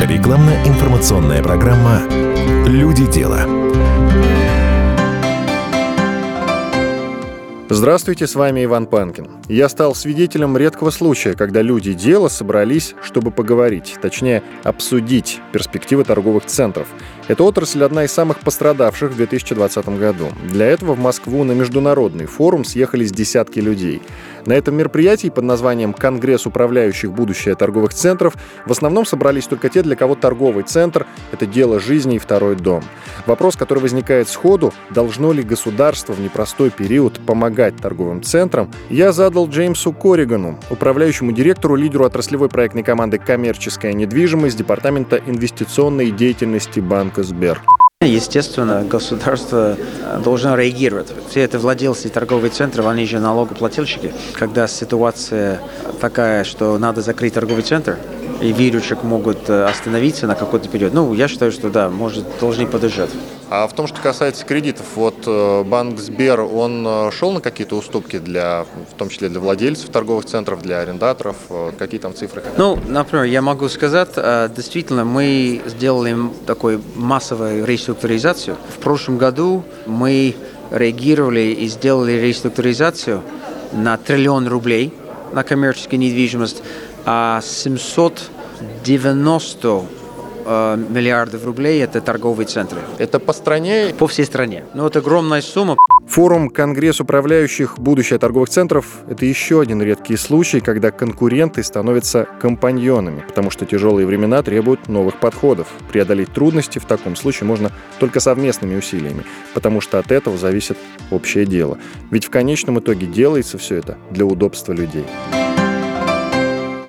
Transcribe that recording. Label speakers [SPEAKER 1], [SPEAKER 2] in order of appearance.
[SPEAKER 1] Рекламно-информационная программа «Люди дела».
[SPEAKER 2] Здравствуйте, с вами Иван Панкин. Я стал свидетелем редкого случая, когда люди дела собрались, чтобы поговорить, точнее, обсудить перспективы торговых центров. Эта отрасль одна из самых пострадавших в 2020 году. Для этого в Москву на международный форум съехались десятки людей. На этом мероприятии под названием «Конгресс управляющих будущее торговых центров» в основном собрались только те, для кого торговый центр – это дело жизни и второй дом. Вопрос, который возникает сходу – должно ли государство в непростой период помогать торговым центрам, я задал Джеймсу Корригану, управляющему директору, лидеру отраслевой проектной команды «Коммерческая недвижимость» Департамента инвестиционной деятельности Банка Сбер.
[SPEAKER 3] Естественно, государство должно реагировать. Все это владельцы торговых центров, они же налогоплательщики. Когда ситуация такая, что надо закрыть торговый центр, и вирусчик могут остановиться на какой-то период. Ну, я считаю, что да, может, должны подождать.
[SPEAKER 2] А в том, что касается кредитов, вот э, банк Сбер, он э, шел на какие-то уступки, для, в том числе для владельцев торговых центров, для арендаторов? Э, какие там цифры?
[SPEAKER 3] Ну, например, я могу сказать, действительно, мы сделали такую массовую реструктуризацию. В прошлом году мы реагировали и сделали реструктуризацию на триллион рублей на коммерческую недвижимость, 790 миллиардов рублей – это торговые центры.
[SPEAKER 2] Это по стране?
[SPEAKER 3] По всей стране. Ну, это огромная сумма.
[SPEAKER 2] Форум «Конгресс управляющих будущее торговых центров» — это еще один редкий случай, когда конкуренты становятся компаньонами, потому что тяжелые времена требуют новых подходов. Преодолеть трудности в таком случае можно только совместными усилиями, потому что от этого зависит общее дело. Ведь в конечном итоге делается все это для удобства людей.